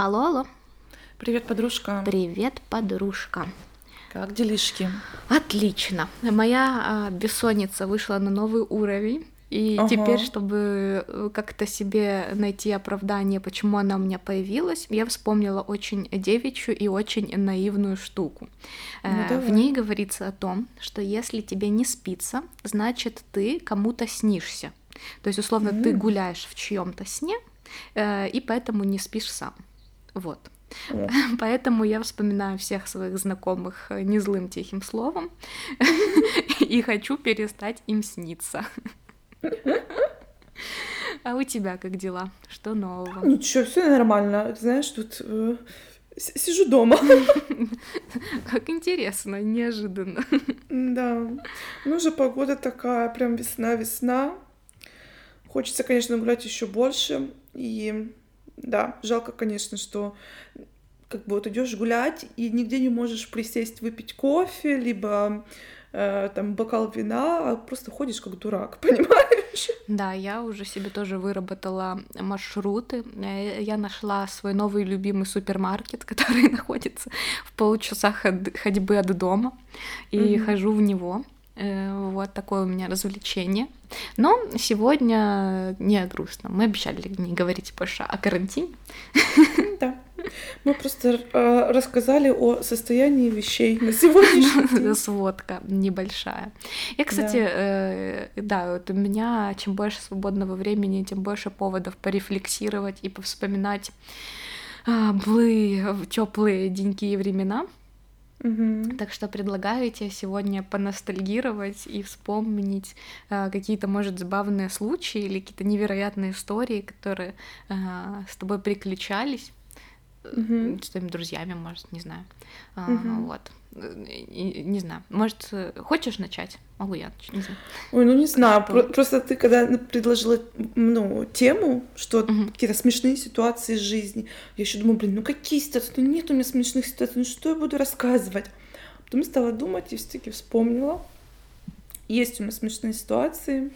Алло, алло. Привет, подружка. Привет, подружка. Как делишки? Отлично. Моя а, бессонница вышла на новый уровень. И Ага. теперь, чтобы э, как-то себе найти оправдание, почему она у меня появилась, я вспомнила очень девичью и очень наивную штуку. Ну, Э, В давай. ней говорится о том, что если тебе не спится, значит ты кому-то снишься. То есть, условно, ты М. гуляешь в чьем-то сне, э, и поэтому не спишь сам. Вот. О. Поэтому я вспоминаю всех своих знакомых э, незлым тихим словом и хочу перестать им сниться. А у тебя как дела? Что нового? Ничего, все нормально. Знаешь, тут э, сижу дома. Как интересно, неожиданно. Да. Ну, уже погода такая, прям весна-весна. Хочется, конечно, гулять еще больше. И да, жалко, конечно, что как бы вот идешь гулять и нигде не можешь присесть выпить кофе, либо э, там бокал вина, а просто ходишь как дурак, понимаешь? Да, я уже себе тоже выработала маршруты. Э, Я нашла свой новый любимый супермаркет, который находится в полчаса ход- ходьбы от дома, и Мгм. хожу в него. Э, Вот такое у меня развлечение. Но сегодня не грустно. Мы обещали не говорить больше о карантине. Да. Мы просто э, рассказали о состоянии вещей на сегодняшний Это день. сводка небольшая. Я, кстати, э, да, вот у меня чем больше свободного времени, тем больше поводов порефлексировать и повспоминать а, былые теплые деньки и времена. Мгм. Так что предлагаю тебе сегодня поностальгировать и вспомнить а, какие-то, может, забавные случаи или какие-то невероятные истории, которые а, с тобой приключались Мгм. с твоими друзьями, может, не знаю. Мгм. Вот. И- Не знаю. Может, хочешь начать? Могу я начать, не знаю. Ой, ну не знаю, про- просто ты когда предложила ну, тему, что Мгм. какие-то смешные ситуации из жизни, я еще думаю, блин, ну какие ситуации? Ну нет у меня смешных ситуаций, ну что я буду рассказывать? Потом стала думать и все-таки вспомнила. Есть у меня смешные ситуации.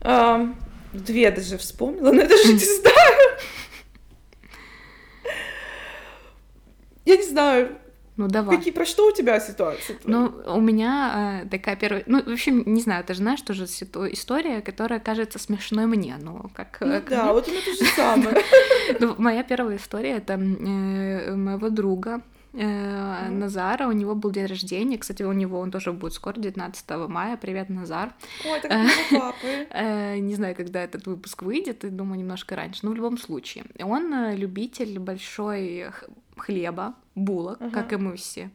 А, две даже вспомнила, но я даже не знаю. Я не знаю, Ну, давай. какие, про что у тебя ситуации? твои? Ну, у меня э, такая первая... Ну, в общем, не знаю, ты же знаешь тоже ситу- история, которая кажется смешной мне, ну, как... э, Ну да, мне. вот у меня то же самое. Ну, моя первая история — это э, моего друга, э. Назара, у него был день рождения, кстати, у него он тоже будет скоро, 19 мая, привет, Назар. Ой, так папы. Не знаю, когда этот выпуск выйдет, думаю, немножко раньше, но в любом случае. Он любитель большой хлеба, булок, Ага. как и мы все,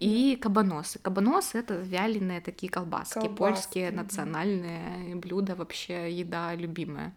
и кабаносы. Кабаносы — это вяленые такие колбаски, Колбаски, польские национальные блюда, вообще еда любимая.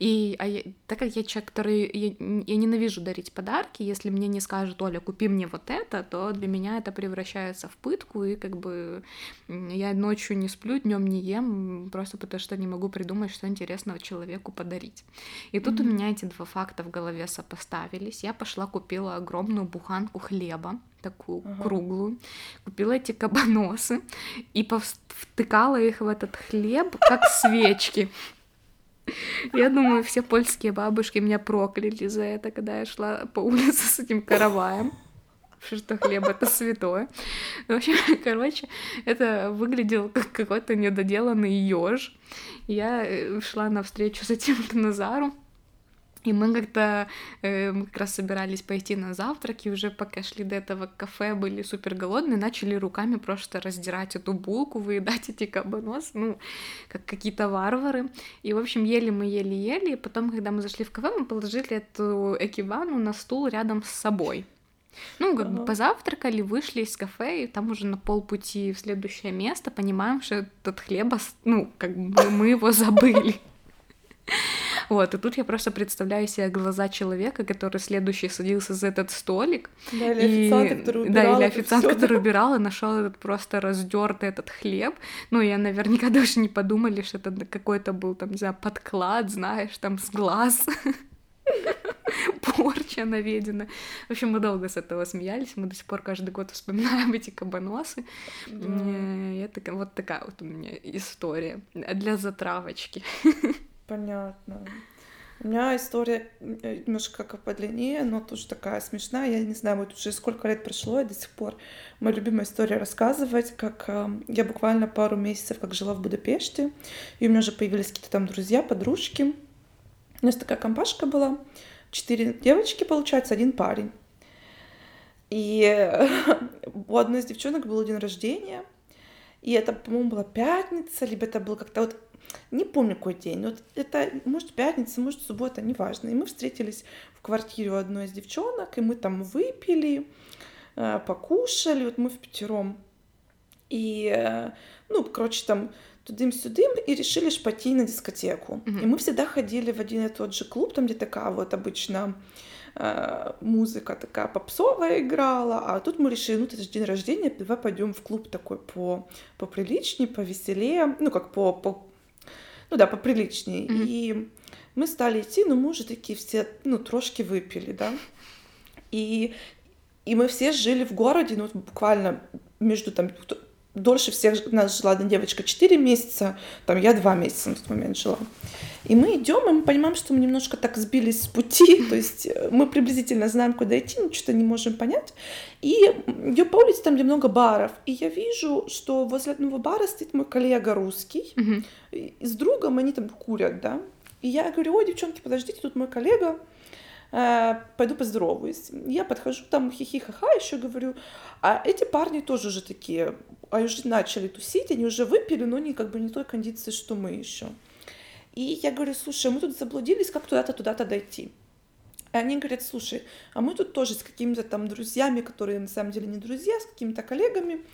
И а я- так как я человек, который... Я, я ненавижу дарить подарки, если мне не скажут, Оля, купи мне вот это, то для меня это превращается в пытку, и как бы я ночью не сплю, днем не ем, просто потому что не могу придумать, что интересного человеку подарить. И тут у Мгм. меня эти два факта в голове сопоставились. Я пошла, купила огромную буханку хлеба, такую Ага. круглую, купила эти кабаносы и повс- втыкала их в этот хлеб, как свечки. Я думаю, все польские бабушки меня прокляли за это, когда я шла по улице с этим караваем. Что хлеб это святое. В общем, короче, это выглядело как какой-то недоделанный еж. Я э, шла навстречу с этим Назару. И мы как-то э, мы как раз собирались пойти на завтрак, и уже пока шли до этого кафе, были супер голодные, начали руками просто раздирать эту булку, выедать эти кабаносы, ну, как какие-то варвары. И, в общем, ели мы, ели-ели, и потом, когда мы зашли в кафе, мы положили эту экивану на стул рядом с собой. Ну, как бы позавтракали, вышли из кафе, и там уже на полпути в следующее место понимаем, что этот хлеб, ос- ну, как бы мы его забыли. Вот, и тут я просто представляю себе глаза человека, который следующий садился за этот столик. Да, или и- официант, который Да, убирал или это официант, всё, который да. убирал и нашел этот просто раздертый этот хлеб. Ну, я наверняка даже не подумали, что это какой-то был, там, не знаю, подклад, знаешь, там, с глаз. Порча наведена. В общем, мы долго с этого смеялись. Мы до сих пор каждый год вспоминаем эти кабаносы. Да. Э, я такая- вот такая вот у меня история для затравочки. Понятно. У меня история э, немножко как подлиннее, но тоже такая смешная. Я не знаю, вот уже сколько лет прошло, и до сих пор моя любимая история рассказывать, как э, я буквально пару месяцев как жила в Будапеште, и у меня уже появились какие-то там друзья, подружки. У нас такая компашка была, четыре девочки, получается, один парень. И у одной из девчонок был день рождения, и это, по-моему, была пятница, либо это был как-то вот не помню какой день, вот это, может, пятница, может, суббота, неважно. И мы встретились в квартире у одной из девчонок, и мы там выпили, э, покушали, вот мы в пятером. И, э, ну, короче, там тудым-сюдым, и решили пойти на дискотеку. Mm-hmm. И мы всегда ходили в один и тот же клуб, там, где такая вот обычно э, музыка такая попсовая играла, а тут мы решили, ну, это же день рождения, давай пойдем в клуб такой по поприличнее, повеселее, ну, как по, по ну да, поприличнее. Mm-hmm. И мы стали идти, но мы уже такие все, ну, трошки выпили, да. И, и мы все жили в городе, ну, буквально между там дольше всех нас жила одна девочка 4 месяца, там я 2 месяца на тот момент жила. И мы идем, и мы понимаем, что мы немножко так сбились с пути, то есть э, мы приблизительно знаем, куда идти, но что-то не можем понять. И идем по улице, там, где много баров, и я вижу, что возле одного бара стоит мой коллега русский, mm-hmm. и с другом они там курят, да. И я говорю, ой, девчонки, подождите, тут мой коллега, пойду поздороваюсь. Я подхожу, там хихи-ха-ха, еще говорю, а эти парни тоже уже такие, а уже начали тусить, они уже выпили, но они как бы не той кондиции, что мы еще. И я говорю, слушай, мы тут заблудились, как туда-то, туда-то дойти? И они говорят, слушай, а мы тут тоже с какими-то там друзьями, которые на самом деле не друзья, с какими-то коллегами,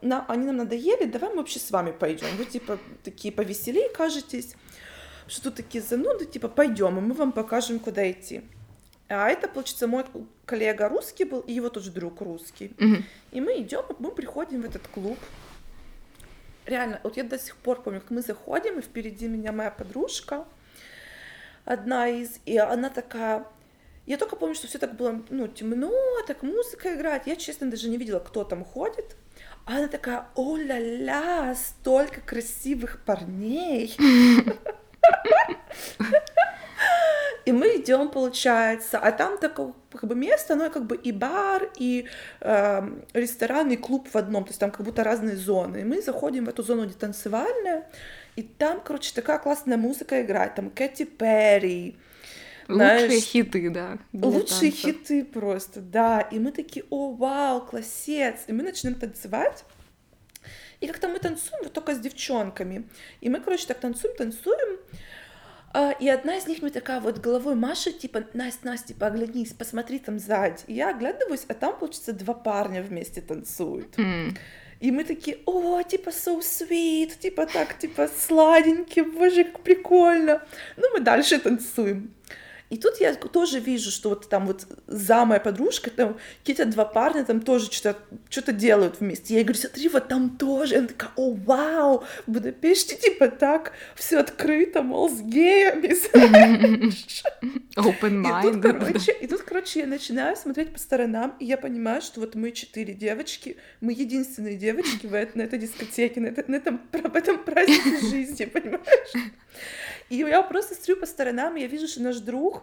на, они нам надоели, давай мы вообще с вами пойдем. Вы типа такие повеселее кажетесь, что тут такие зануды, типа пойдем, и мы вам покажем, куда идти. А это, получается, мой коллега русский был, и его тоже друг русский. Mm-hmm. И мы идем, мы приходим в этот клуб. Реально, вот я до сих пор помню, как мы заходим, и впереди меня моя подружка, одна из, и она такая, я только помню, что все так было, ну, темно, так музыка играет. Я, честно, даже не видела, кто там ходит. А она такая, о-ля-ля, столько красивых парней. И мы идем, получается, а там такое как бы место, оно как бы и бар, и э, ресторан, и клуб в одном, то есть там как будто разные зоны. И мы заходим в эту зону, где танцевальная, и там, короче, такая классная музыка играет, там Кэти Перри, Лучшие знаешь, хиты, да. Лучшие танцев. хиты просто, да. И мы такие, о, вау, классец. И мы начинаем танцевать. И как-то мы танцуем вот только с девчонками. И мы, короче, так танцуем, танцуем. А, и одна из них мне такая вот головой машет, типа, Настя, Настя, типа, оглянись, посмотри там сзади. И я оглядываюсь, а там, получится, два парня вместе танцуют. Mm. И мы такие, о, типа, so sweet, типа так, типа, сладенький, боже, как прикольно. Ну, мы дальше танцуем. И тут я тоже вижу, что вот там вот за моя подружка, там какие-то два парня там тоже что-то что делают вместе. Я ей говорю, смотри, вот там тоже. И она такая, о, вау, в Будапеште типа так все открыто, мол, с геями, Open mind. И тут, короче, и тут, короче, я начинаю смотреть по сторонам, и я понимаю, что вот мы четыре девочки, мы единственные девочки в, на этой дискотеке, на, это, на этом, в этом празднике жизни, понимаешь? И я просто смотрю по сторонам, и я вижу, что наш друг,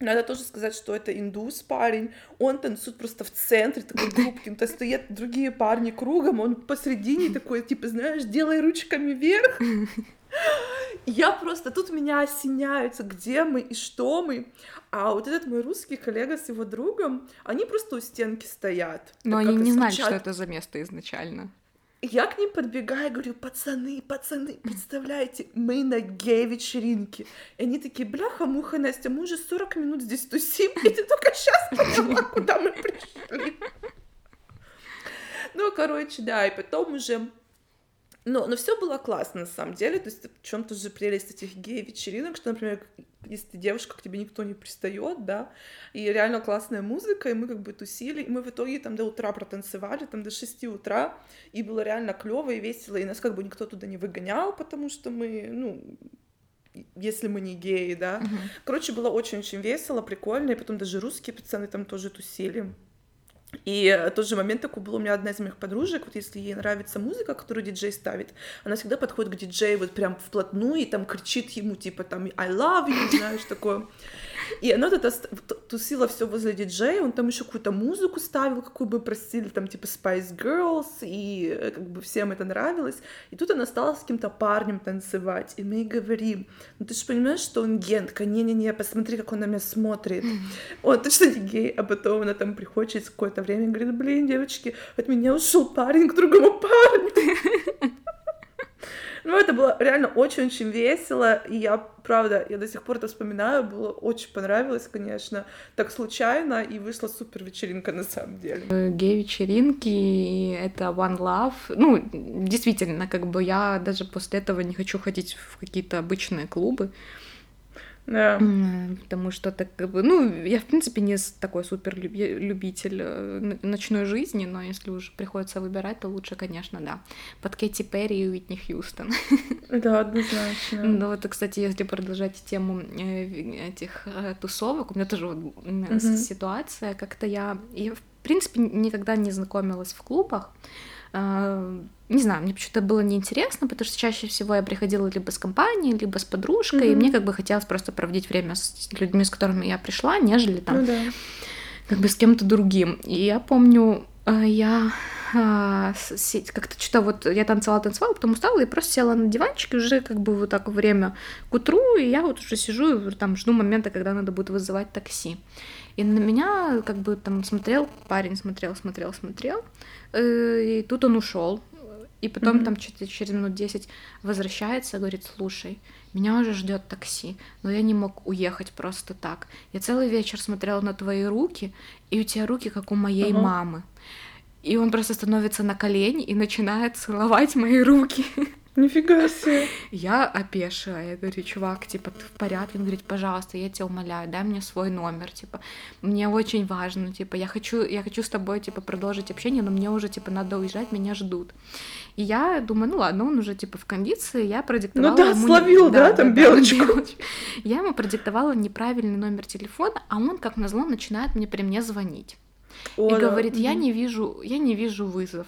надо тоже сказать, что это индус парень. Он танцует просто в центре такой группки. То есть стоят другие парни кругом, он посредине такой, типа, знаешь, делай ручками вверх. Я просто, тут меня осеняются, где мы и что мы. А вот этот мой русский коллега с его другом, они просто у стенки стоят. Но они не знали, что это за место изначально я к ним подбегаю, говорю, пацаны, пацаны, представляете, мы на гей-вечеринке. И они такие, бляха-муха, Настя, мы уже 40 минут здесь тусим, и ты только сейчас поняла, куда мы пришли. Ну, короче, да, и потом уже но, но все было классно на самом деле. То есть в чем-то же прелесть этих гей-вечеринок, что, например, если ты девушка, к тебе никто не пристает, да, и реально классная музыка, и мы как бы тусили, и мы в итоге там до утра протанцевали, там до 6 утра, и было реально клево и весело, и нас как бы никто туда не выгонял, потому что мы, ну, если мы не геи, да. Uh-huh. Короче, было очень-очень весело, прикольно, и потом даже русские пацаны там тоже тусили. И тот же момент такой был у меня одна из моих подружек, вот если ей нравится музыка, которую диджей ставит, она всегда подходит к диджею вот прям вплотную и там кричит ему типа там I love you, знаешь, такое. И она тогда тусила все возле диджея, он там еще какую-то музыку ставил, какую бы просили, там типа Spice Girls, и э, как бы всем это нравилось. И тут она стала с каким-то парнем танцевать, и мы ей говорим, ну ты же понимаешь, что он гентка, не-не-не, посмотри, как он на меня смотрит. Он точно не гей, а потом она там приходит через какое-то время и говорит, блин, девочки, от меня ушел парень к другому парню. Ну, это было реально очень-очень весело, и я, правда, я до сих пор это вспоминаю, было очень понравилось, конечно, так случайно, и вышла супер вечеринка на самом деле. Э, гей-вечеринки, это One Love, ну, действительно, как бы я даже после этого не хочу ходить в какие-то обычные клубы, да. Потому что так как бы, ну, я в принципе не такой супер любитель э, ночной жизни, но если уже приходится выбирать, то лучше, конечно, да, под Кэти Перри и Уитни Хьюстон. Да, однозначно. Ну вот, кстати, если продолжать тему э, этих э, тусовок, у меня тоже вот ситуация, как-то я, я в принципе никогда не знакомилась в клубах, не знаю, мне почему-то было неинтересно, потому что чаще всего я приходила либо с компанией, либо с подружкой, mm-hmm. и мне как бы хотелось просто проводить время с людьми, с которыми я пришла, нежели там ну, да. как бы с кем-то другим. И я помню, а, я а, как-то что-то вот я танцевала, танцевала, потом устала и просто села на диванчик, и уже как бы вот так время к утру, и я вот уже сижу и там жду момента, когда надо будет вызывать такси. И на меня как бы там смотрел парень, смотрел, смотрел, смотрел, э, и тут он ушел. И потом mm-hmm. там через, через минут 10 возвращается, говорит, слушай, меня уже ждет такси, но я не мог уехать просто так. Я целый вечер смотрела на твои руки, и у тебя руки как у моей uh-huh. мамы. И он просто становится на колени и начинает целовать мои руки. Нифига себе. Я опешила, я говорю, чувак, типа, ты в порядке? Он говорит, пожалуйста, я тебя умоляю, дай мне свой номер, типа, мне очень важно, типа, я хочу, я хочу с тобой, типа, продолжить общение, но мне уже, типа, надо уезжать, меня ждут. И я думаю, ну ладно, он уже, типа, в кондиции, я продиктовала Ну да, ему... словил, да, да, там да, белочку. белочку. Я ему продиктовала неправильный номер телефона, а он, как назло, начинает мне при мне звонить. О, и говорит, я не вижу, я не вижу вызов.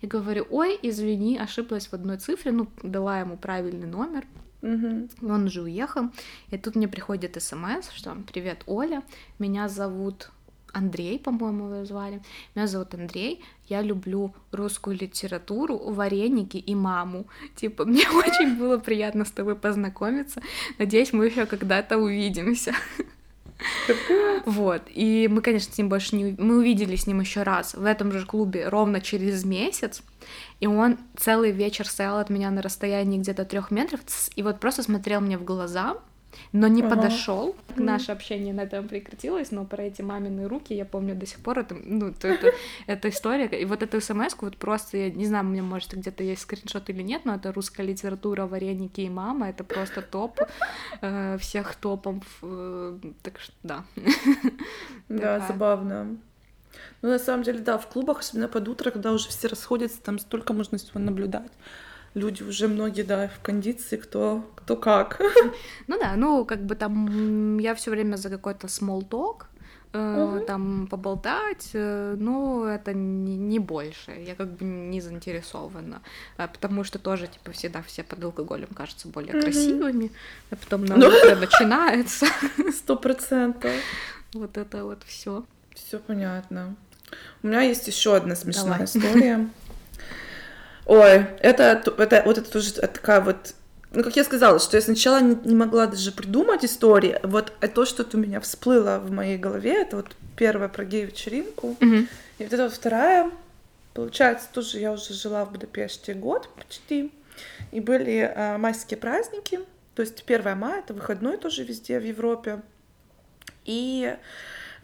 И говорю, ой, извини, ошиблась в одной цифре, ну, дала ему правильный номер. Угу. Он уже уехал. И тут мне приходит смс, что «Привет, Оля, меня зовут Андрей, по-моему, его звали. Меня зовут Андрей, я люблю русскую литературу, вареники и маму. Типа, мне очень было приятно с тобой познакомиться. Надеюсь, мы еще когда-то увидимся. Вот. И мы, конечно, с ним больше не... Мы увидели с ним еще раз в этом же клубе ровно через месяц. И он целый вечер стоял от меня на расстоянии где-то трех метров и вот просто смотрел мне в глаза, но не ага. подошел. Наше общение на этом прекратилось, но про эти мамины руки я помню до сих пор. Это, ну, это, это, это история. И вот эту смс вот просто, я не знаю, у меня, может, где-то есть скриншот или нет, но это русская литература, вареники и мама. Это просто топ э, всех топов. Э, так что, да. Да, забавно. Ну, на самом деле, да, в клубах, особенно под утро, когда уже все расходятся, там столько можно всего наблюдать люди уже многие, да, в кондиции, кто, кто как. Ну да, ну как бы там я все время за какой-то small talk, Uh-huh. там поболтать, э, но это не, не больше. Я как бы не заинтересована, а, потому что тоже типа всегда все под алкоголем кажутся более uh-huh. красивыми, а потом на ну. утро начинается. Сто процентов. Вот это вот все. Все понятно. У меня есть еще одна смешная история. Ой, это, это вот это тоже такая вот ну, как я сказала, что я сначала не, не могла даже придумать истории. Вот то, что у меня всплыло в моей голове, это вот первая про гей-вечеринку. Mm-hmm. И вот эта вот вторая, получается, тоже я уже жила в Будапеште год почти. И были э, майские праздники. То есть 1 мая, это выходной тоже везде в Европе. И а,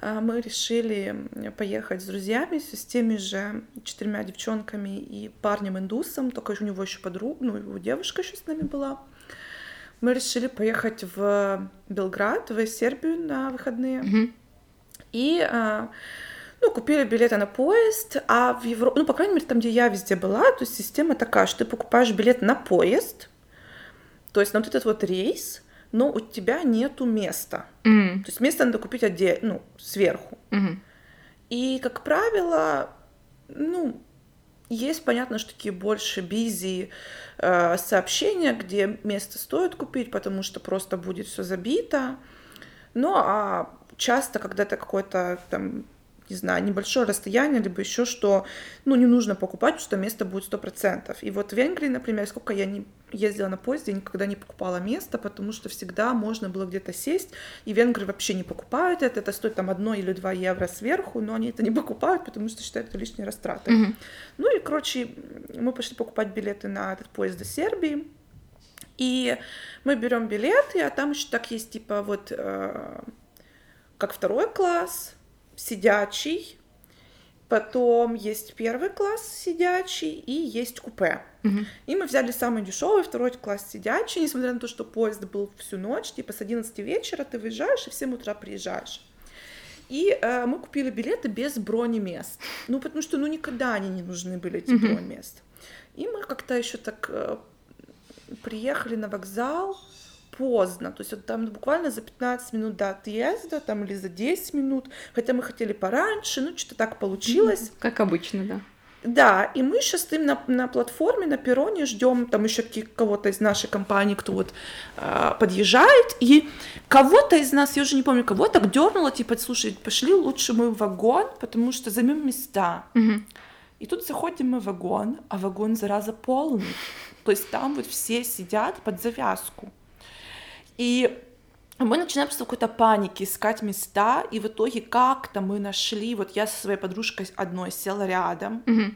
мы решили поехать с друзьями, с теми же четырьмя девчонками и парнем-индусом, только у него еще подруга, ну, его девушка еще с нами была. Мы решили поехать в Белград, в Сербию на выходные. Mm-hmm. И а, ну, купили билеты на поезд, а в Европе, ну, по крайней мере, там, где я везде была, то есть система такая, что ты покупаешь билет на поезд, то есть на вот этот вот рейс, но у тебя нету места. Mm. То есть место надо купить отдельно, ну, сверху. Mm-hmm. И, как правило, ну, есть, понятно, что такие больше бизи э, сообщения, где место стоит купить, потому что просто будет все забито. Ну, а часто, когда это какой-то там не знаю, небольшое расстояние, либо еще что, ну, не нужно покупать, потому что место будет сто процентов. И вот в Венгрии, например, сколько я не ездила на поезде, я никогда не покупала место, потому что всегда можно было где-то сесть, и венгры вообще не покупают это, это стоит там одно или два евро сверху, но они это не покупают, потому что считают это лишние растраты. Mm-hmm. Ну и, короче, мы пошли покупать билеты на этот поезд до Сербии, и мы берем билеты, а там еще так есть, типа, вот, э, как второй класс, сидячий, потом есть первый класс сидячий и есть купе. Uh-huh. И мы взяли самый дешевый, второй класс сидячий, несмотря на то, что поезд был всю ночь, типа с 11 вечера ты выезжаешь и в 7 утра приезжаешь. И э, мы купили билеты без брони мест. Ну, потому что, ну, никогда они не нужны были, эти брони мест. И мы как-то еще так э, приехали на вокзал, поздно, то есть вот там буквально за 15 минут до отъезда, там или за 10 минут, хотя мы хотели пораньше, ну что-то так получилось. Как обычно, да. Да, и мы сейчас стоим на, на платформе, на перроне, ждем там еще кого-то из нашей компании, кто вот э, подъезжает, и кого-то из нас, я уже не помню, кого так дернуло, типа, слушай, пошли лучше мы в вагон, потому что займем места. Угу. И тут заходим мы в вагон, а вагон, зараза, полный. То есть там вот все сидят под завязку. И мы начинаем просто какой-то паники искать места, и в итоге как-то мы нашли, вот я со своей подружкой одной села рядом, mm-hmm.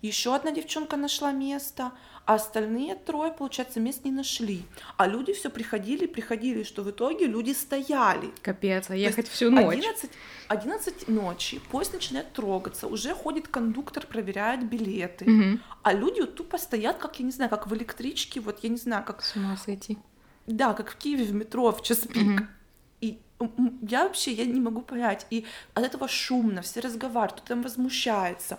еще одна девчонка нашла место, а остальные трое, получается, мест не нашли. А люди все приходили, приходили, что в итоге люди стояли. Капец, а ехать всю ночь. 11, 11 ночи, поезд начинает трогаться, уже ходит кондуктор, проверяет билеты, угу. а люди вот тупо стоят, как, я не знаю, как в электричке, вот я не знаю, как... С ума сойти да, как в Киеве в метро в час пик. Mm-hmm. И я вообще я не могу понять. И от этого шумно, все разговаривают, кто там возмущается.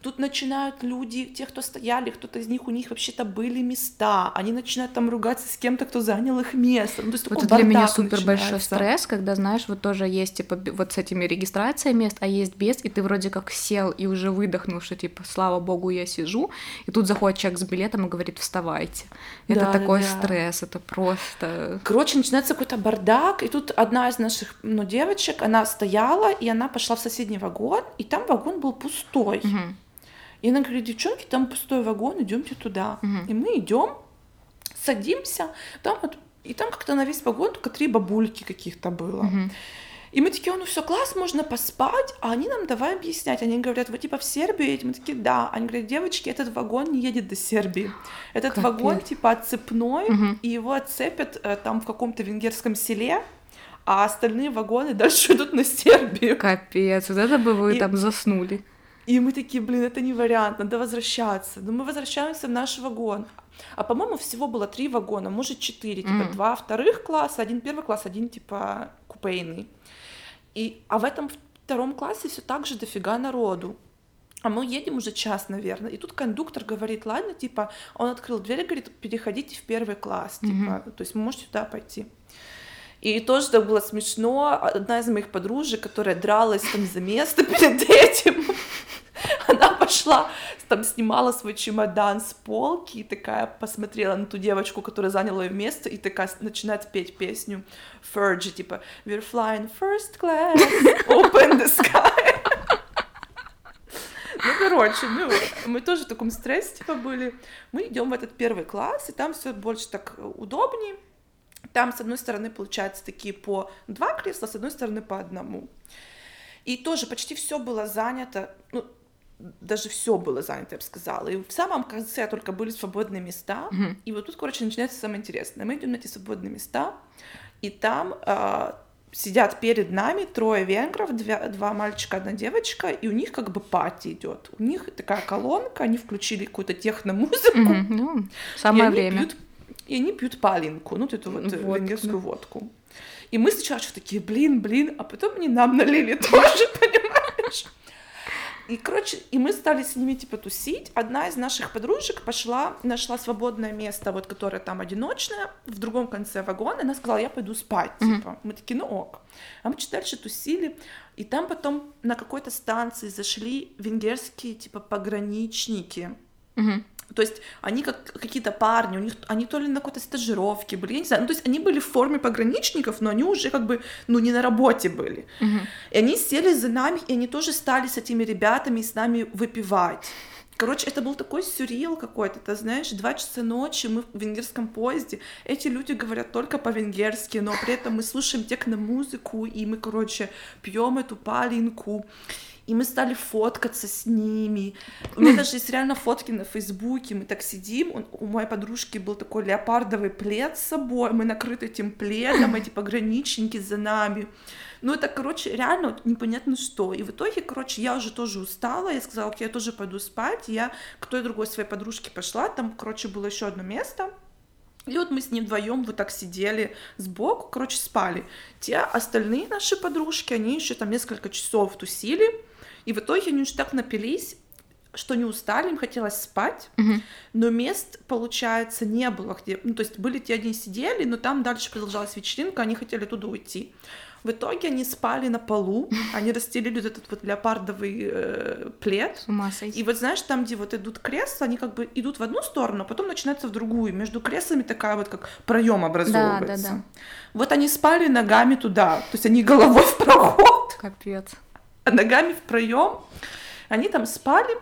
Тут начинают люди, те, кто стояли, кто-то из них, у них вообще-то были места. Они начинают там ругаться с кем-то, кто занял их место. Ну, то есть вот это для меня супер начинается. большой стресс, когда, знаешь, вот тоже есть, типа, вот с этими регистрацией мест, а есть без, и ты вроде как сел и уже выдохнул, что, типа, слава богу, я сижу, и тут заходит человек с билетом и говорит, вставайте. Это да, такой да, стресс, это просто... Короче, начинается какой-то бардак, и тут одна из наших, ну, девочек, она стояла, и она пошла в соседний вагон, и там вагон был пустой. Угу. И она говорит, девчонки, там пустой вагон, идемте туда. Угу. И мы идем, садимся, там вот, и там как-то на весь вагон только три бабульки каких-то было. Угу. И мы такие, ну все, класс, можно поспать, а они нам давай объяснять. Они говорят, вы типа в Сербию едете? Мы такие, да. Они говорят, девочки, этот вагон не едет до Сербии. Этот Капец. вагон типа отцепной, угу. и его отцепят э, там в каком-то венгерском селе, а остальные вагоны дальше идут на Сербию. Капец, вот это бы вы и... там заснули. И мы такие, блин, это не вариант, надо возвращаться. Но мы возвращаемся в наш вагон. А по-моему, всего было три вагона, может, четыре. Типа mm. два вторых класса, один первый класс, один типа купейный. И, а в этом втором классе все так же дофига народу. А мы едем уже час, наверное. И тут кондуктор говорит, ладно, типа, он открыл дверь и говорит, переходите в первый класс, mm-hmm. типа, то есть вы можете туда пойти. И тоже так было смешно. Одна из моих подружек, которая дралась там за место перед этим, она пошла, там снимала свой чемодан с полки и такая посмотрела на ту девочку, которая заняла ее место, и такая начинает петь песню Fergie, типа We're flying first class, open the sky. Ну, короче, ну, мы тоже в таком стрессе, типа, были. Мы идем в этот первый класс, и там все больше так удобнее. Там, с одной стороны, получается такие по два кресла, с одной стороны, по одному. И тоже почти все было занято, ну, даже все было занято, я бы сказала. И в самом конце только были свободные места. Mm-hmm. И вот тут, короче, начинается самое интересное. Мы идем на эти свободные места, и там э, сидят перед нами трое венгров, два, два мальчика, одна девочка, и у них как бы пати идет. У них такая колонка, они включили какую-то техномузыку. Mm-hmm. Ну, самое время. Пьют и они пьют палинку, ну, эту вот водку, венгерскую водку. И мы сначала что такие, блин, блин, а потом они нам налили тоже, понимаешь? И, короче, и мы стали с ними, типа, тусить. Одна из наших подружек пошла, нашла свободное место, вот, которое там одиночное, в другом конце вагона, она сказала, я пойду спать, Мгм. типа. Мы такие, ну ок. А мы чуть дальше тусили, и там потом на какой-то станции зашли венгерские, типа, пограничники. Мгм. То есть они как какие-то парни, у них они то ли на какой-то стажировке были, я не знаю, ну, то есть они были в форме пограничников, но они уже как бы, ну, не на работе были. Мгм. И они сели за нами, и они тоже стали с этими ребятами с нами выпивать. Короче, это был такой сюрреал какой-то, ты знаешь, два часа ночи, мы в венгерском поезде, эти люди говорят только по-венгерски, но при этом мы слушаем техно-музыку, и мы, короче, пьем эту палинку, и мы стали фоткаться с ними. У меня даже есть реально фотки на Фейсбуке, мы так сидим, у моей подружки был такой леопардовый плед с собой, мы накрыты этим пледом, эти пограничники за нами. Ну, это, короче, реально непонятно что. И в итоге, короче, я уже тоже устала, я сказала, окей, я тоже пойду спать. Я к той другой своей подружке пошла, там, короче, было еще одно место. И вот мы с ней вдвоем вот так сидели сбоку, короче, спали. Те остальные наши подружки, они еще там несколько часов тусили, и в итоге они уже так напились, что не устали, им хотелось спать, Мгм. но мест, получается, не было, где... Ну, то есть были те, где сидели, но там дальше продолжалась вечеринка, они хотели туда уйти. В итоге они спали на полу, они расстелили вот этот вот леопардовый э, плед, С ума сойти. и вот знаешь, там, где вот идут кресла, они как бы идут в одну сторону, а потом начинаются в другую. Между креслами такая вот как проем образовывается. да. Вот они спали ногами туда, то есть они головой в проход, Капец. а ногами в проем. Они там спали.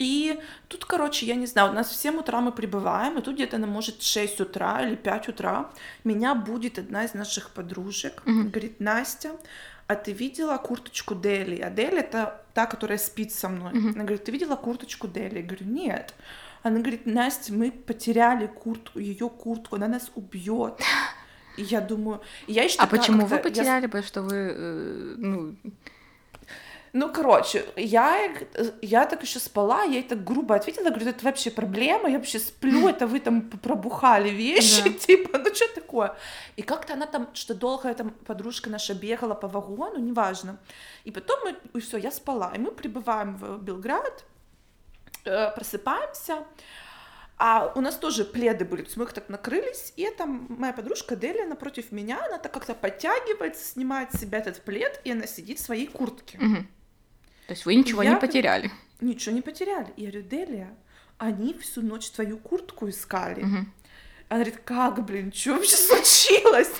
И тут, короче, я не знаю, у нас в 7 утра мы прибываем, и тут где-то, на может, 6 утра или 5 утра меня будет одна из наших подружек, Мгм. говорит, Настя, а ты видела курточку Дели? А Дели это та, которая спит со мной. Мгм. Она говорит, ты видела курточку Дели? Я говорю, нет. Она говорит, Настя, мы потеряли куртку, ее куртку, она нас убьет. И я думаю, я еще А почему вы как-то- я потеряли? Потому что вы, э, ну, Ну, короче, я, я так еще спала, я ей так грубо ответила, говорю, это вообще проблема, я вообще сплю, это вы там пробухали вещи, Да. типа, ну что такое? И как-то она там, что долго эта подружка наша бегала по вагону, неважно. И потом мы, все, я спала, и мы прибываем в Белград, э, просыпаемся, а у нас тоже пледы были, то есть мы их так накрылись, и там моя подружка Деля напротив меня, она так как-то подтягивается, снимает с себя этот плед, и она сидит в своей куртке. мгм. То есть вы ничего Я не потеряли. Ничего не потеряли. Я говорю, Делия, они всю ночь твою куртку искали. Мгм. Она говорит, как, блин, что вообще случилось?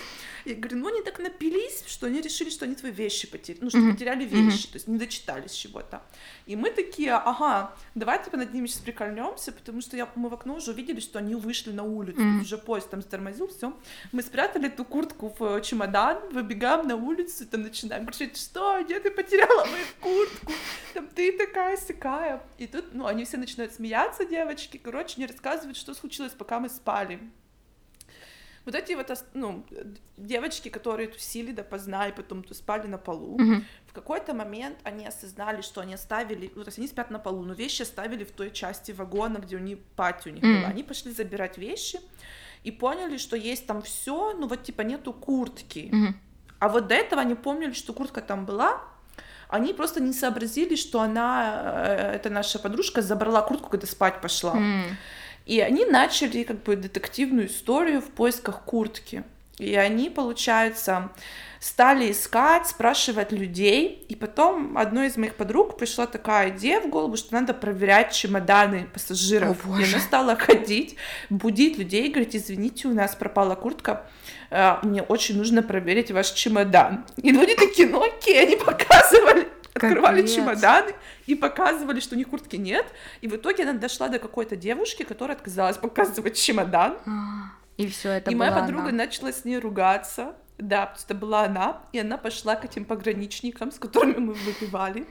Я говорю, ну они так напились, что они решили, что они твои вещи потеряли, ну что Мгм. потеряли вещи, то есть не дочитались чего-то. И мы такие, ага, давай типа над ними сейчас прикольнемся, потому что я, мы в окно уже увидели, что они вышли на улицу, Мгм. уже поезд там затормозил, все. Мы спрятали эту куртку в э, чемодан, выбегаем на улицу, там начинаем кричать, что, где ты потеряла мою куртку? Там ты такая сякая. И тут, ну, они все начинают смеяться, девочки, короче, не рассказывают, что случилось, пока мы спали. Вот эти вот, ну, девочки, которые тусили допоздна и потом спали на полу, Мгм. в какой-то момент они осознали, что они оставили, ну, то есть они спят на полу, но вещи оставили в той части вагона, где у них пати у них Мгм. была. Они пошли забирать вещи и поняли, что есть там все, ну вот типа нету куртки. Мгм. А вот до этого они помнили, что куртка там была, они просто не сообразили, что она, э, это наша подружка, забрала куртку, когда спать пошла. М. И они начали как бы детективную историю в поисках куртки. И они, получается, стали искать, спрашивать людей. И потом одной из моих подруг пришла такая идея в голову, что надо проверять чемоданы пассажиров. О, и она стала ходить, будить людей, говорить, извините, у нас пропала куртка, э, мне очень нужно проверить ваш чемодан. И люди такие, ну окей, они показывали, открывали Капец. чемоданы и показывали, что у них куртки нет. И в итоге она дошла до какой-то девушки, которая отказалась показывать чемодан. А, И все это и моя подруга она. начала с ней ругаться. Да, потому что была она, и она пошла к этим пограничникам, с которыми мы выпивали.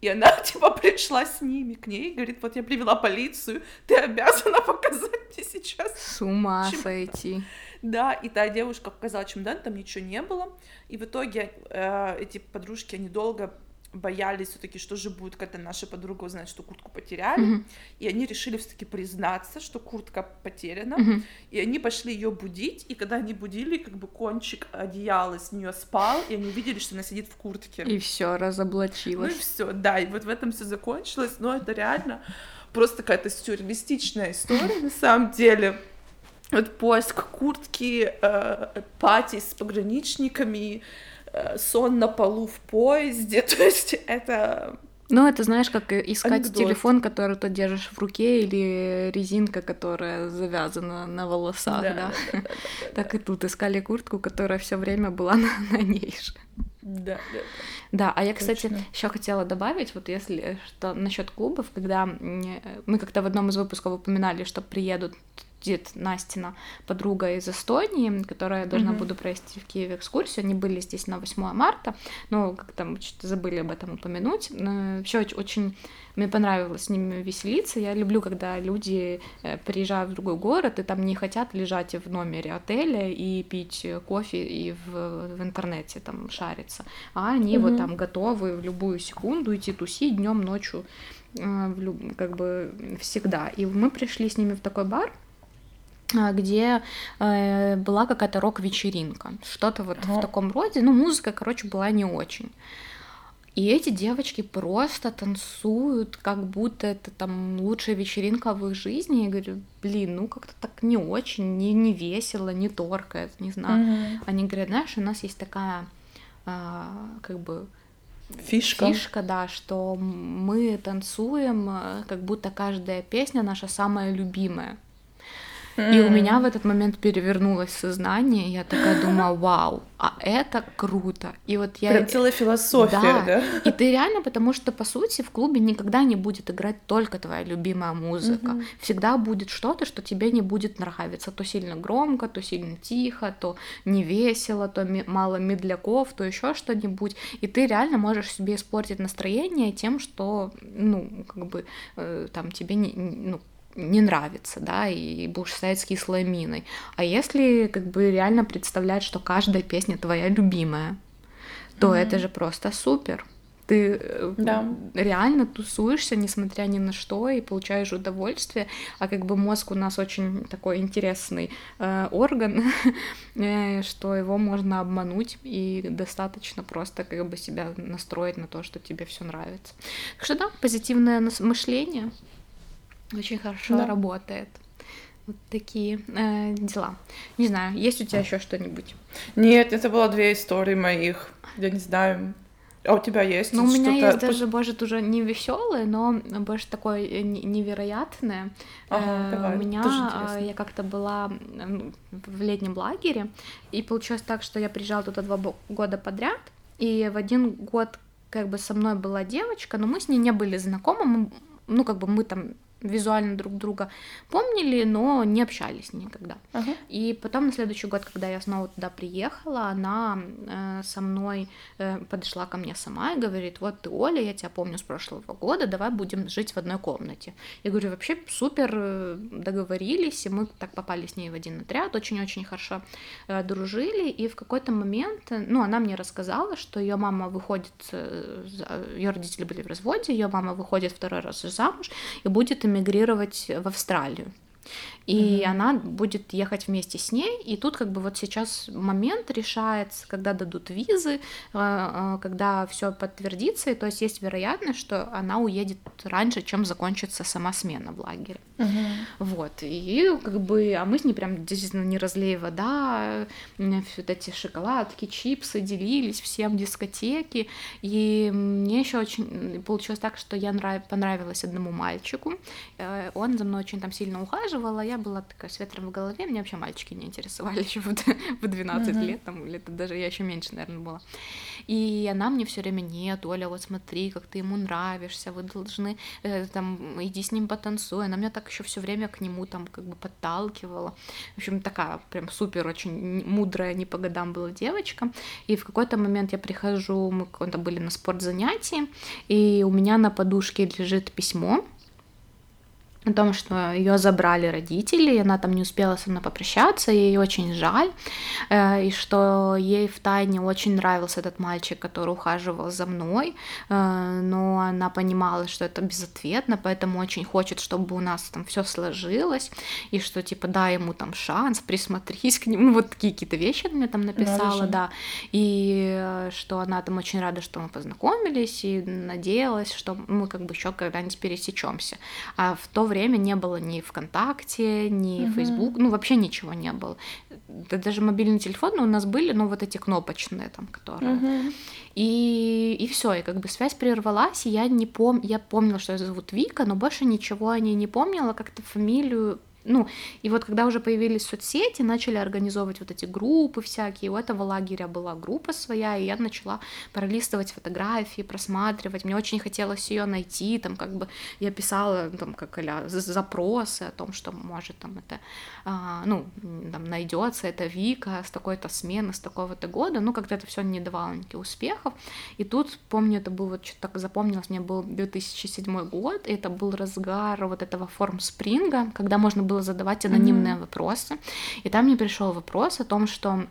И она, типа, пришла с ними к ней говорит, вот я привела полицию, ты обязана показать мне сейчас С ума Чем- сойти. да, и та девушка показала чемодан, там ничего не было. И в итоге э, эти подружки, они долго боялись все-таки, что же будет, когда наша подруга узнает, что куртку потеряли, Мгм. и они решили все-таки признаться, что куртка потеряна, Мгм. и они пошли ее будить, и когда они будили, как бы кончик одеяла с нее спал, и они видели, что она сидит в куртке. И все Ну и разоблачилось. все, да, и вот в этом все закончилось, но это реально просто какая-то сюрреалистичная история на самом деле. Вот поиск куртки, э, пати с пограничниками, сон на полу в поезде, то есть это... Ну, это знаешь, как искать Анекдот. телефон, который ты держишь в руке, или резинка, которая завязана на волосах, да. да, да, да, Так и тут искали куртку, которая все время была на, на ней же. да, да, да. Да, а я, кстати, Точно. еще хотела добавить, вот если что насчет клубов, когда э, мы как-то в одном из выпусков упоминали, что приедут дед Настина подруга из Эстонии, которая я должна Мгм. буду провести в Киеве экскурсию. Они были здесь на 8 марта, но как-то мы что-то забыли об этом упомянуть. Вообще очень мне понравилось с ними веселиться. Я люблю, когда люди э, приезжают в другой город и там не хотят лежать в номере отеля и пить кофе и в, в интернете там шариться, а они вот Мгм. там готовы в любую секунду идти тусить днем, ночью, э, как бы всегда. И мы пришли с ними в такой бар, где э, была какая-то рок-вечеринка, что-то вот в Ага. таком роде. Ну, музыка, короче, была не очень. И эти девочки просто танцуют, как будто это там лучшая вечеринка в их жизни. Я говорю, блин, ну как-то так не очень, не, не весело, не торкает, не знаю. Мгм. Они говорят, знаешь, у нас есть такая а, как бы Фишка. фишка, да, что мы танцуем, э, как будто каждая песня наша самая любимая. И у меня в этот момент перевернулось сознание, я такая думаю, вау, а это круто. И вот я... Прям целая философия, Да. да? И ты реально, потому что, по сути, в клубе никогда не будет играть только твоя любимая музыка. Мгм. Всегда будет что-то, что тебе не будет нравиться. То сильно громко, то сильно тихо, то не весело, то мало медляков, то еще что-нибудь. И ты реально можешь себе испортить настроение тем, что, ну, как бы, э, там тебе не, не- ну, не нравится, да, и будешь стоять с кислой миной. А если как бы реально представлять, что каждая песня твоя любимая, то это же просто супер. Ты э, Да. реально тусуешься, несмотря ни на что, и получаешь удовольствие. А как бы мозг у нас очень такой интересный э, орган, э, что его можно обмануть, и достаточно просто как бы себя настроить на то, что тебе все нравится. Так что да, позитивное мышление очень хорошо Да. работает. Вот такие э, дела. Не знаю, есть у тебя еще что-нибудь? Нет, это было две истории моих. Я не знаю. А у тебя есть Ну, у меня есть даже, может, уже не веселое, но больше такое э, не- невероятное. Ага, Э, давай, У меня э, я как-то была в летнем лагере, и получилось так, что я приезжала туда два года подряд, и в один год как бы со мной была девочка, но мы с ней не были знакомы, мы- ну, как бы мы там визуально друг друга помнили, но не общались никогда. Ага. И потом на следующий год, когда я снова туда приехала, она э, со мной э, подошла ко мне сама и говорит, вот ты Оля, я тебя помню с прошлого года, давай будем жить в одной комнате. Я говорю, вообще супер, э, договорились, и мы так попали с ней в один отряд, очень-очень хорошо э, дружили, и в какой-то момент, э, ну, она мне рассказала, что ее мама выходит, ее родители были в разводе, ее мама выходит второй раз замуж и будет эмигрировать в Австралию. И она будет ехать вместе с ней, и тут как бы вот сейчас момент решается, когда дадут визы, э, э, когда все подтвердится, и то есть есть вероятность, что она уедет раньше, чем закончится сама смена в лагере. Мгм. Вот, и как бы, а мы с ней прям действительно не разлей вода, вот эти шоколадки, чипсы делились всем дискотеки, и мне еще очень получилось так, что я нрав... понравилась одному мальчику, Э, он за мной очень там сильно ухаживал, а я была такая с ветром в голове, меня вообще мальчики не интересовали еще в д- в 12 Мгм. лет, там, или даже я еще меньше, наверное, была. И она мне все время, нет, Оля, вот смотри, как ты ему нравишься, вы должны, э, там, иди с ним потанцуй. Она меня так еще все время к нему там как бы подталкивала. В общем, такая прям супер, очень мудрая, не по годам была девочка. И в какой-то момент я прихожу, мы были на спортзанятии, и у меня на подушке лежит письмо, о том, что ее забрали родители, и она там не успела со мной попрощаться, ей очень жаль, э, и что ей в тайне очень нравился этот мальчик, который ухаживал за мной, э, но она понимала, что это безответно, поэтому очень хочет, чтобы у нас там все сложилось, и что типа дай ему там шанс, присмотрись к нему, ну вот такие какие-то вещи она мне там написала, да, и э, что она там очень рада, что мы познакомились, и надеялась, что мы как бы еще когда-нибудь пересечемся. А в то время не было ни ВКонтакте, ни угу. Facebook, ну вообще ничего не было. Да, даже мобильные телефоны у нас были, ну вот эти кнопочные там, которые. Угу. И, и все, и как бы связь прервалась, и я не пом... я помнила, что ее зовут Вика, но больше ничего о ней не помнила, как-то фамилию ну, и вот когда уже появились соцсети, начали организовывать вот эти группы всякие, у этого лагеря была группа своя, и я начала пролистывать фотографии, просматривать, мне очень хотелось ее найти, там как бы я писала там как а запросы о том, что может там это, а, ну, там найдется это Вика с такой-то смены, с такого-то года, ну, как-то это все не давало никаких успехов, и тут, помню, это был вот что-то так запомнилось, мне был 2007 год, и это был разгар вот этого форм спринга, когда можно было задавать анонимные mm-hmm. вопросы. И там мне пришел вопрос о том, что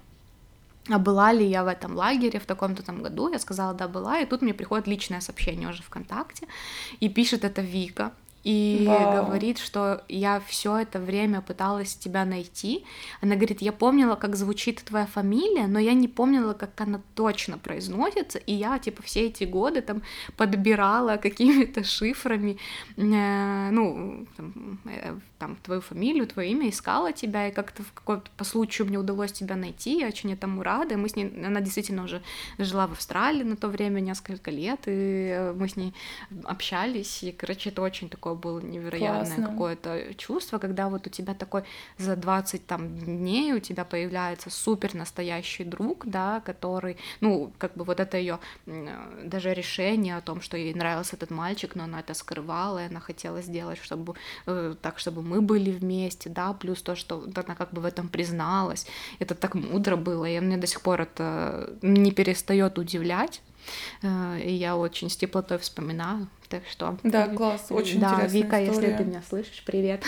а была ли я в этом лагере в таком-то там году? Я сказала, да, была. И тут мне приходит личное сообщение уже ВКонтакте, и пишет это Вика и Вау. говорит, что я все это время пыталась тебя найти. Она говорит, я помнила, как звучит твоя фамилия, но я не помнила, как она точно произносится, и я, типа, все эти годы там подбирала какими-то шифрами, э, ну, там, э, там, твою фамилию, твое имя, искала тебя, и как-то в какой-то по случаю мне удалось тебя найти, я очень этому рада, мы с ней, она действительно уже жила в Австралии на то время несколько лет, и мы с ней общались, и, короче, это очень такое было невероятное какое-то чувство, когда вот у тебя такой за 20 там дней у тебя появляется супер настоящий друг, да, который, ну, как бы вот это ее даже решение о том, что ей нравился этот мальчик, но она это скрывала, и она хотела сделать, чтобы э, так, чтобы мы были вместе, да, плюс то, что она как бы в этом призналась, это так мудро было, и мне до сих пор это не перестает удивлять, э, и я очень с теплотой вспоминаю. Так что... Да, класс, очень да, интересная Вика, история. если ты меня слышишь, привет.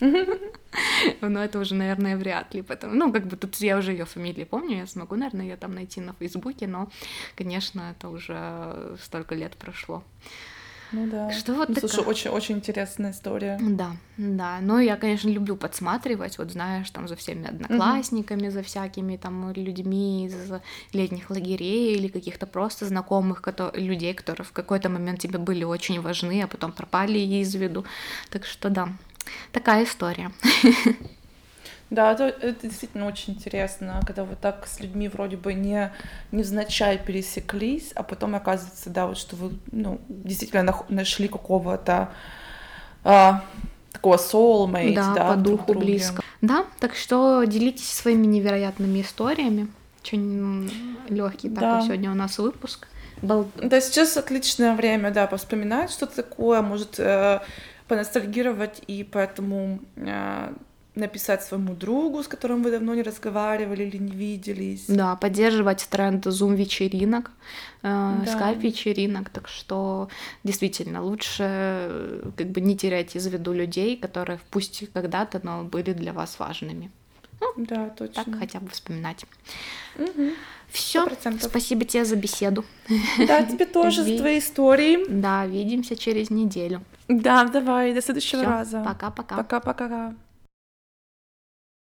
Но это уже, наверное, вряд ли. Потому... Ну, как бы тут я уже ее фамилию помню, я смогу, наверное, ее там найти на Фейсбуке, но, конечно, это уже столько лет прошло. Ну да. Что вот ну, такая... Слушай, очень, очень интересная история. Да, да. Ну, я, конечно, люблю подсматривать, вот знаешь, там за всеми одноклассниками, угу. за всякими там людьми из летних лагерей или каких-то просто знакомых которые, людей, которые в какой-то момент тебе были очень важны, а потом пропали из виду. Так что да, такая история. Да, это, это действительно очень интересно, когда вот так с людьми вроде бы не невзначай пересеклись, а потом оказывается, да, вот что вы, ну, действительно нашли какого-то а, такого soulmate, да, да по духу близко. Да, так что делитесь своими невероятными историями. Очень легкий да. такой сегодня у нас выпуск. Был... Да, сейчас отличное время, да, поспоминать что-то такое, может, э, поностальгировать, и поэтому э, написать своему другу, с которым вы давно не разговаривали или не виделись. Да, поддерживать тренд зум-вечеринок, э, да. скайп-вечеринок, так что действительно лучше э, как бы не терять из виду людей, которые пусть когда-то, но были для вас важными. Ну, да, точно. Так хотя бы вспоминать. Угу. Все, спасибо тебе за беседу. Да, тебе тоже за твои истории. Да, видимся через неделю. Да, давай, до следующего Всё, раза. Пока-пока. Пока-пока.